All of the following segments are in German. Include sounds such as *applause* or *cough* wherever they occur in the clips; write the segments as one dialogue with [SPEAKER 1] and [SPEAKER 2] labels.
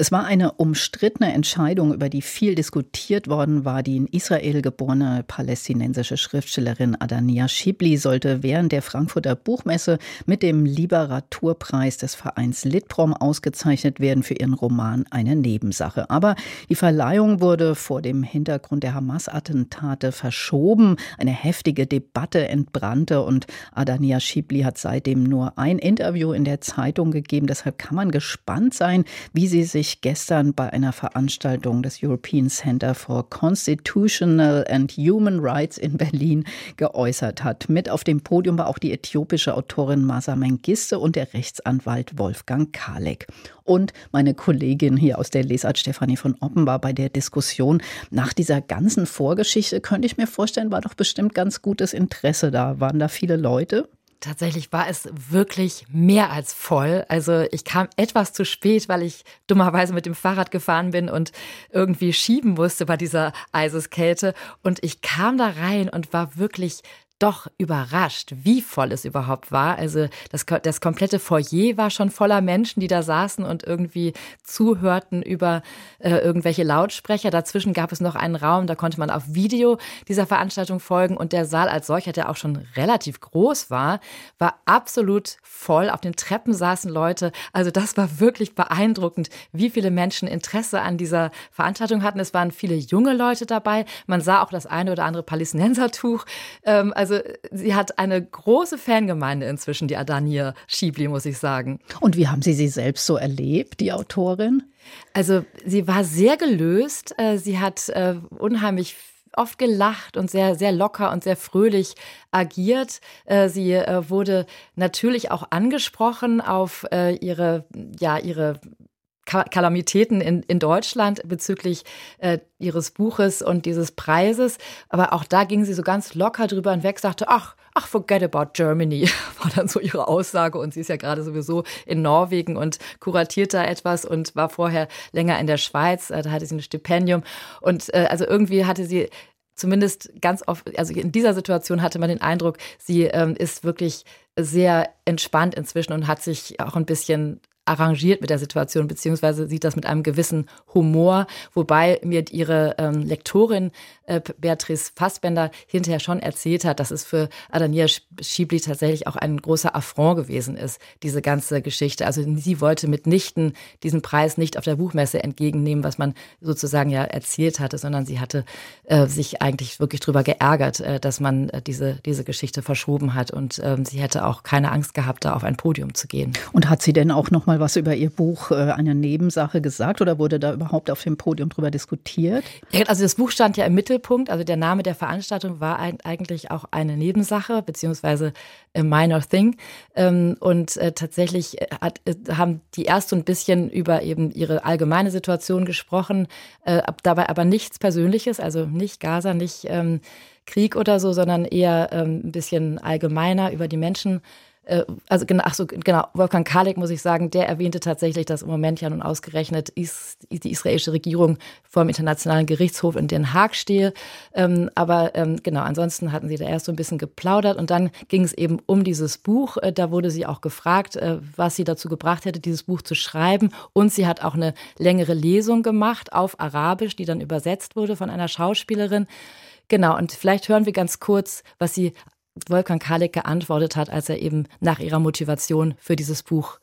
[SPEAKER 1] es war eine umstrittene Entscheidung, über die viel diskutiert worden war. Die in Israel geborene palästinensische Schriftstellerin Adania Schibli sollte während der Frankfurter Buchmesse mit dem Literaturpreis des Vereins Litprom ausgezeichnet werden für ihren Roman Eine Nebensache. Aber die Verleihung wurde vor dem Hintergrund der Hamas-Attentate verschoben. Eine heftige Debatte entbrannte und Adania Schibli hat seitdem nur ein Interview in der Zeitung gegeben. Deshalb kann man gespannt sein, wie sie sich sich gestern bei einer Veranstaltung des European Center for Constitutional and Human Rights in Berlin geäußert hat. Mit auf dem Podium war auch die äthiopische Autorin Masa Mengiste und der Rechtsanwalt Wolfgang Kalek. Und meine Kollegin hier aus der Lesart Stefanie von Oppen war bei der Diskussion. Nach dieser ganzen Vorgeschichte könnte ich mir vorstellen, war doch bestimmt ganz gutes Interesse da. Waren da viele Leute?
[SPEAKER 2] Tatsächlich war es wirklich mehr als voll. Also ich kam etwas zu spät, weil ich dummerweise mit dem Fahrrad gefahren bin und irgendwie schieben musste bei dieser Eiseskälte. Und ich kam da rein und war wirklich doch überrascht, wie voll es überhaupt war. Also das, das komplette Foyer war schon voller Menschen, die da saßen und irgendwie zuhörten über äh, irgendwelche Lautsprecher. Dazwischen gab es noch einen Raum, da konnte man auf Video dieser Veranstaltung folgen. Und der Saal als solcher, der auch schon relativ groß war, war absolut voll. Auf den Treppen saßen Leute. Also das war wirklich beeindruckend, wie viele Menschen Interesse an dieser Veranstaltung hatten. Es waren viele junge Leute dabei. Man sah auch das eine oder andere Palästinensertuch. Ähm, also also sie hat eine große Fangemeinde inzwischen, die Adania Schiebli, muss ich sagen.
[SPEAKER 1] Und wie haben Sie sie selbst so erlebt, die Autorin?
[SPEAKER 2] Also sie war sehr gelöst. Äh, sie hat äh, unheimlich oft gelacht und sehr, sehr locker und sehr fröhlich agiert. Äh, sie wurde natürlich auch angesprochen auf ihre, ja, ihre Kalamitäten in, in Deutschland bezüglich äh, ihres Buches und dieses Preises. Aber auch da ging sie so ganz locker drüber hinweg, sagte, ach, ach, forget about Germany, *laughs* war dann so ihre Aussage. Und sie ist ja gerade sowieso in Norwegen und kuratiert da etwas und war vorher länger in der Schweiz. Äh, da hatte sie ein Stipendium. Und äh, also irgendwie hatte sie zumindest ganz oft, also in dieser Situation hatte man den Eindruck, sie ähm, ist wirklich sehr entspannt inzwischen und hat sich auch ein bisschen arrangiert mit der Situation, beziehungsweise sieht das mit einem gewissen Humor, wobei mir ihre ähm, Lektorin äh, Beatrice Fassbender hinterher schon erzählt hat, dass es für Adania Schiebli tatsächlich auch ein großer Affront gewesen ist, diese ganze Geschichte. Also sie wollte mitnichten diesen Preis nicht auf der Buchmesse entgegennehmen, was man sozusagen ja erzählt hatte, sondern sie hatte äh, sich eigentlich wirklich darüber geärgert, äh, dass man äh, diese, diese Geschichte verschoben hat und ähm, sie hätte auch keine Angst gehabt, da auf ein Podium zu gehen.
[SPEAKER 1] Und hat sie denn auch noch mal was über ihr Buch, äh, eine Nebensache gesagt oder wurde da überhaupt auf dem Podium drüber diskutiert?
[SPEAKER 2] Also das Buch stand ja im Mittelpunkt also der Name der Veranstaltung war eigentlich auch eine Nebensache, beziehungsweise a minor thing. Ähm, und äh, tatsächlich äh, hat, haben die erst so ein bisschen über eben ihre allgemeine Situation gesprochen, dabei aber nichts Persönliches, also nicht Gaza, nicht ähm, Krieg oder so, sondern eher ähm, ein bisschen allgemeiner über die Menschen also genau, ach so, genau, Wolfgang Kalek muss ich sagen, der erwähnte tatsächlich, dass im Moment ja nun ausgerechnet is, die israelische Regierung vor dem Internationalen Gerichtshof in Den Haag stehe. Ähm, aber ähm, genau, ansonsten hatten sie da erst so ein bisschen geplaudert und dann ging es eben um dieses Buch. Äh, da wurde sie auch gefragt, äh, was sie dazu gebracht hätte, dieses Buch zu schreiben. Und sie hat auch eine längere Lesung gemacht auf Arabisch, die dann übersetzt wurde von einer Schauspielerin. Genau, und vielleicht hören wir ganz kurz, was sie Wolfgang Kalek geantwortet hat, als er eben nach ihrer Motivation für dieses Buch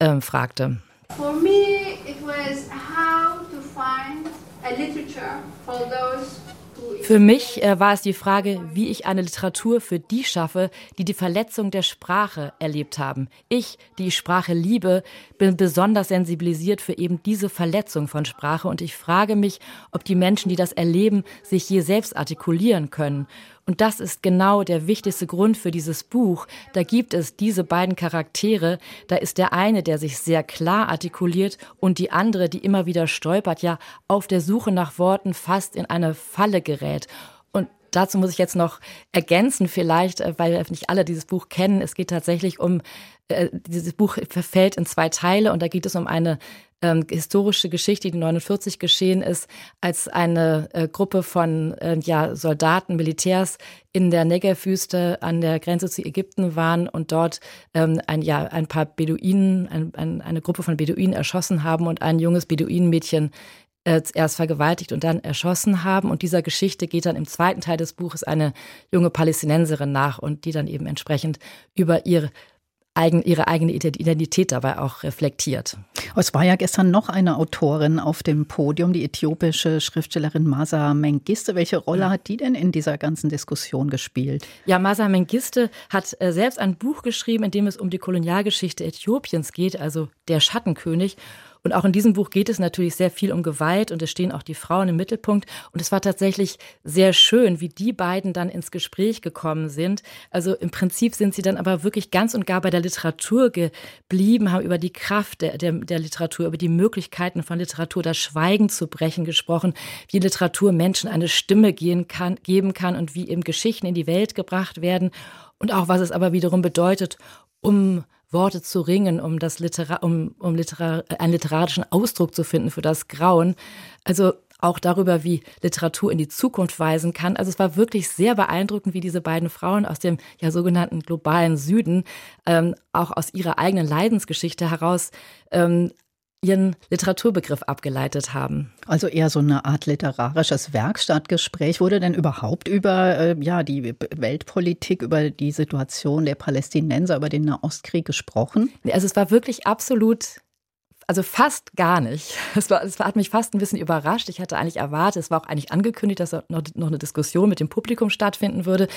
[SPEAKER 2] ähm, fragte. For me it was how to find a literature for those für mich äh, war es die Frage, wie ich eine Literatur für die schaffe, die die Verletzung der Sprache erlebt haben. Ich, die Sprache liebe, bin besonders sensibilisiert für eben diese Verletzung von Sprache und ich frage mich, ob die Menschen, die das erleben, sich je selbst artikulieren können. Und das ist genau der wichtigste Grund für dieses Buch. Da gibt es diese beiden Charaktere. Da ist der eine, der sich sehr klar artikuliert und die andere, die immer wieder stolpert, ja auf der Suche nach Worten fast in eine Falle gerät. Dazu muss ich jetzt noch ergänzen, vielleicht, äh, weil nicht alle dieses Buch kennen. Es geht tatsächlich um, äh, dieses Buch verfällt in zwei Teile und da geht es um eine ähm, historische Geschichte, die 49 geschehen ist, als eine äh, Gruppe von äh, ja, Soldaten, Militärs in der Negev-Wüste an der Grenze zu Ägypten waren und dort ähm, ein, ja, ein paar Beduinen, ein, ein, eine Gruppe von Beduinen erschossen haben und ein junges Beduinenmädchen äh, erst vergewaltigt und dann erschossen haben. Und dieser Geschichte geht dann im zweiten Teil des Buches eine junge Palästinenserin nach und die dann eben entsprechend über ihre eigen, ihre eigene Identität dabei auch reflektiert.
[SPEAKER 1] Es war ja gestern noch eine Autorin auf dem Podium, die äthiopische Schriftstellerin Masa Mengiste. Welche Rolle hat die denn in dieser ganzen Diskussion gespielt?
[SPEAKER 2] Ja, Masa Mengiste hat äh, selbst ein Buch geschrieben, in dem es um die Kolonialgeschichte Äthiopiens geht, also der Schattenkönig. Und auch in diesem Buch geht es natürlich sehr viel um Gewalt und es stehen auch die Frauen im Mittelpunkt. Und es war tatsächlich sehr schön, wie die beiden dann ins Gespräch gekommen sind. Also im Prinzip sind sie dann aber wirklich ganz und gar bei der Literatur geblieben, haben über die Kraft der, der, der Literatur, über die Möglichkeiten von Literatur, das Schweigen zu brechen gesprochen, wie Literatur Menschen eine Stimme gehen kann, geben kann und wie eben Geschichten in die Welt gebracht werden. Und auch was es aber wiederum bedeutet, um Worte zu ringen, um das Literar um, um Literar einen literarischen Ausdruck zu finden für das Grauen. Also auch darüber, wie Literatur in die Zukunft weisen kann. Also es war wirklich sehr beeindruckend, wie diese beiden Frauen aus dem ja sogenannten globalen Süden ähm, auch aus ihrer eigenen Leidensgeschichte heraus ähm, ihren Literaturbegriff abgeleitet haben.
[SPEAKER 1] Also eher so eine Art literarisches Werkstattgespräch. Wurde denn überhaupt über äh, ja, die Weltpolitik, über die Situation der Palästinenser, über den Nahostkrieg gesprochen?
[SPEAKER 2] Also es war wirklich absolut also fast gar nicht. *laughs* Es, war, es hat mich fast ein bisschen überrascht. Ich hatte eigentlich erwartet, es war auch eigentlich angekündigt, dass noch, noch eine Diskussion mit dem Publikum stattfinden würde.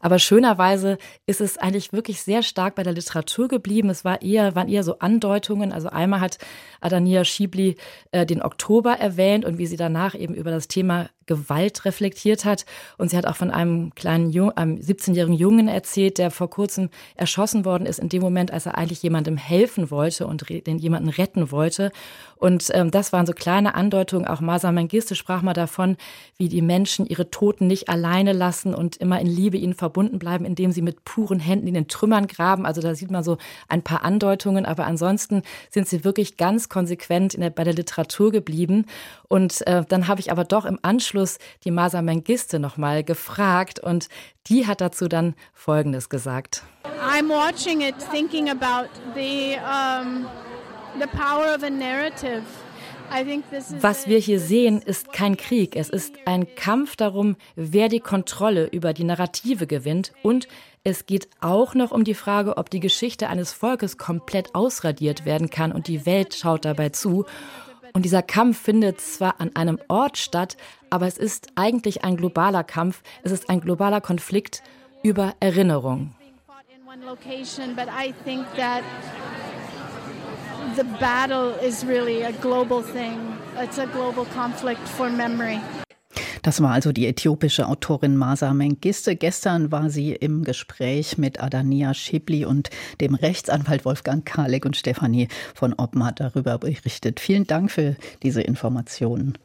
[SPEAKER 2] Aber schönerweise ist es eigentlich wirklich sehr stark bei der Literatur geblieben. Es war eher, waren eher so Andeutungen. Also einmal hat Adania Schibli äh, den Oktober erwähnt und wie sie danach eben über das Thema Gewalt reflektiert hat. Und sie hat auch von einem kleinen Jung, einem 17-jährigen Jungen erzählt, der vor kurzem erschossen worden ist, in dem Moment, als er eigentlich jemandem helfen wollte und den jemanden retten wollte. Und ähm, das waren so kleine Andeutungen. Auch Masa Mengiste sprach mal davon, wie die Menschen ihre Toten nicht alleine lassen und immer in Liebe ihnen verbunden bleiben, indem sie mit puren Händen in den Trümmern graben. Also da sieht man so ein paar Andeutungen. Aber ansonsten sind sie wirklich ganz konsequent der, bei der Literatur geblieben. Und äh, dann habe ich aber doch im Anschluss die Masa Mengiste nochmal gefragt und die hat dazu dann Folgendes gesagt. I'm watching it thinking about the um was wir hier sehen, ist kein Krieg. Es ist ein Kampf darum, wer die Kontrolle über die Narrative gewinnt. Und es geht auch noch um die Frage, ob die Geschichte eines Volkes komplett ausradiert werden kann. Und die Welt schaut dabei zu. Und dieser Kampf findet zwar an einem Ort statt, aber es ist eigentlich ein globaler Kampf. Es ist ein globaler Konflikt über Erinnerung
[SPEAKER 1] the battle is really a global thing. It's a global conflict for memory. Das war also die äthiopische Autorin Masa Mengiste. Gestern war sie im Gespräch mit Adania Schibli und dem Rechtsanwalt Wolfgang Kalek und Stefanie von Obma darüber berichtet. Vielen Dank für diese Informationen.